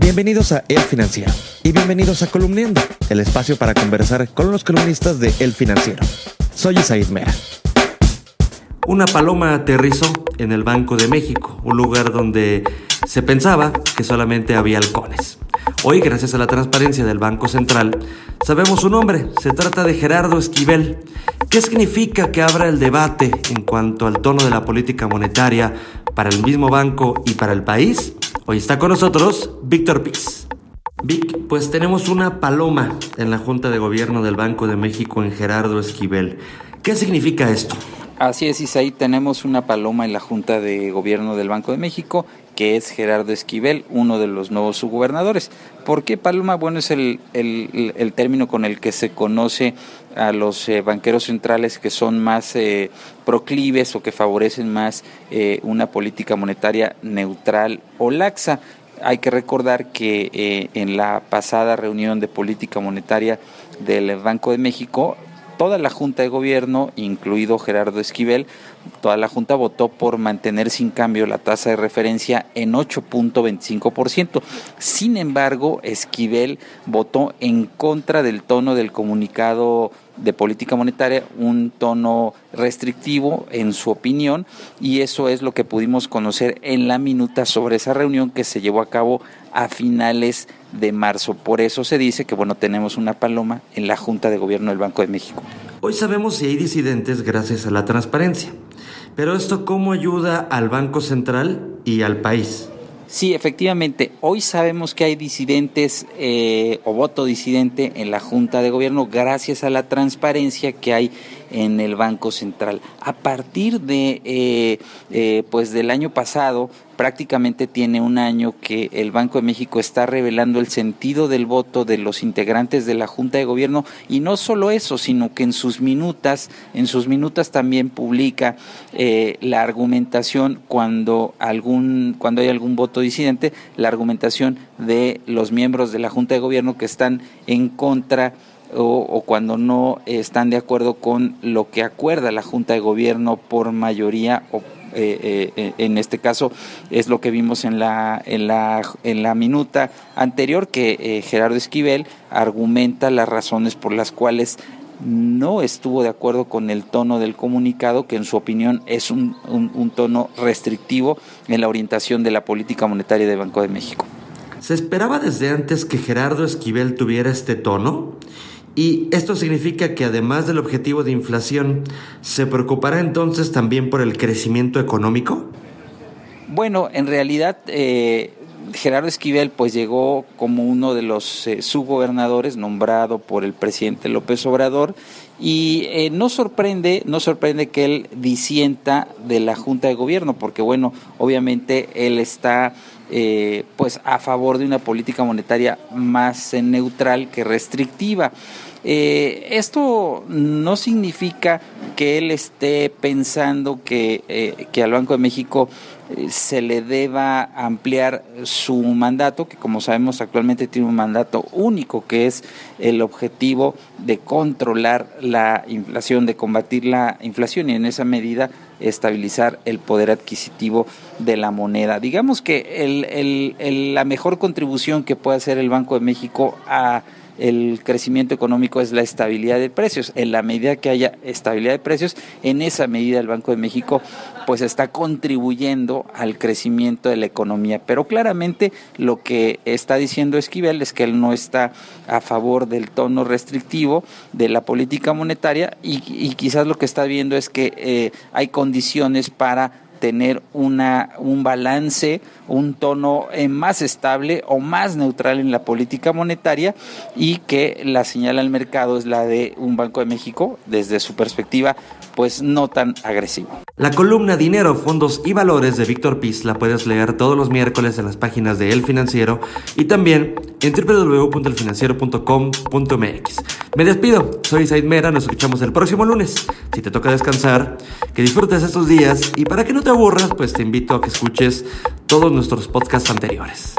Bienvenidos a El Financiero y bienvenidos a Columniendo, el espacio para conversar con los columnistas de El Financiero. Soy Isaid Mera. Una paloma aterrizó en el Banco de México, un lugar donde se pensaba que solamente había halcones. Hoy, gracias a la transparencia del Banco Central, sabemos su nombre. Se trata de Gerardo Esquivel. ¿Qué significa que abra el debate en cuanto al tono de la política monetaria para el mismo banco y para el país? Hoy está con nosotros Víctor Piz. Vic, pues tenemos una paloma en la Junta de Gobierno del Banco de México en Gerardo Esquivel. ¿Qué significa esto? Así es, Isaí, tenemos una paloma en la Junta de Gobierno del Banco de México, que es Gerardo Esquivel, uno de los nuevos subgobernadores. ¿Por qué paloma? Bueno, es el, el, término con el que se conoce a los eh, banqueros centrales que son más eh, proclives o que favorecen más eh, una política monetaria neutral o laxa. Hay que recordar que en la pasada reunión de política monetaria del Banco de México toda la Junta de Gobierno, incluido Gerardo Esquivel, toda la Junta votó por mantener sin cambio la tasa de referencia en 8.25%. Sin embargo, Esquivel votó en contra del tono del comunicado de política monetaria, un tono restrictivo en su opinión, y eso es lo que pudimos conocer en la minuta sobre esa reunión que se llevó a cabo a finales de marzo. Por eso se dice que bueno, tenemos una paloma en la Junta de Gobierno del Banco de México. Hoy sabemos si hay disidentes gracias a la transparencia, pero esto cómo ayuda al Banco Central y al país. Sí, efectivamente. Hoy sabemos que hay disidentes eh, o voto disidente en la Junta de Gobierno gracias a la transparencia que hay en el Banco Central. A partir de, eh, eh, pues del año pasado, prácticamente tiene un año que el Banco de México está revelando el sentido del voto de los integrantes de la Junta de Gobierno y no solo eso, sino que en sus minutas, en sus minutas también publica eh, la argumentación cuando algún, cuando hay algún voto disidente, la argumentación de los miembros de la Junta de Gobierno que están en contra o, cuando no están de acuerdo con lo que acuerda la Junta de Gobierno por mayoría o eh, eh, en este caso es lo que vimos en la, en la, en la minuta anterior, que eh, Gerardo Esquivel argumenta las razones por las cuales no estuvo de acuerdo con el tono del comunicado, que en su opinión es un, un tono restrictivo en la orientación de la política monetaria del Banco de México. ¿Se esperaba desde antes que Gerardo Esquivel tuviera este tono? Y esto significa que además del objetivo de inflación, ¿se preocupará entonces también por el crecimiento económico? Bueno, en realidad eh, Gerardo Esquivel pues llegó como uno de los eh, subgobernadores nombrado por el presidente López Obrador y eh, no sorprende no sorprende que él disienta de la Junta de Gobierno porque bueno obviamente él está pues a favor de una política monetaria más neutral que restrictiva eh, esto no significa que él esté pensando que, eh, que al Banco de México eh, se le deba ampliar su mandato, que como sabemos actualmente tiene un mandato único, que es el objetivo de controlar la inflación, de combatir la inflación y en esa medida estabilizar el poder adquisitivo de la moneda. Digamos que el, el, la mejor contribución que puede hacer el Banco de México a el crecimiento económico es la estabilidad de precios. En la medida que haya estabilidad de precios, en esa medida el Banco de México pues está contribuyendo al crecimiento de la economía. Pero claramente lo que está diciendo Esquivel es que él no está a favor del tono restrictivo de la política monetaria y, quizás lo que está viendo es que eh, hay condiciones para tener una, un balance, un tono eh, más estable o más neutral en la política monetaria y que la señal al mercado es la de un Banco de México desde su perspectiva pues no tan agresivo. La columna Dinero, Fondos y Valores de Víctor Piz la puedes leer todos los miércoles en las páginas de El Financiero y también en www.elfinanciero.com.mx. Me despido, soy Said Mera, nos escuchamos el próximo lunes. Si te toca descansar, que disfrutes estos días y para que no te aburras, pues te invito a que escuches todos nuestros podcasts anteriores.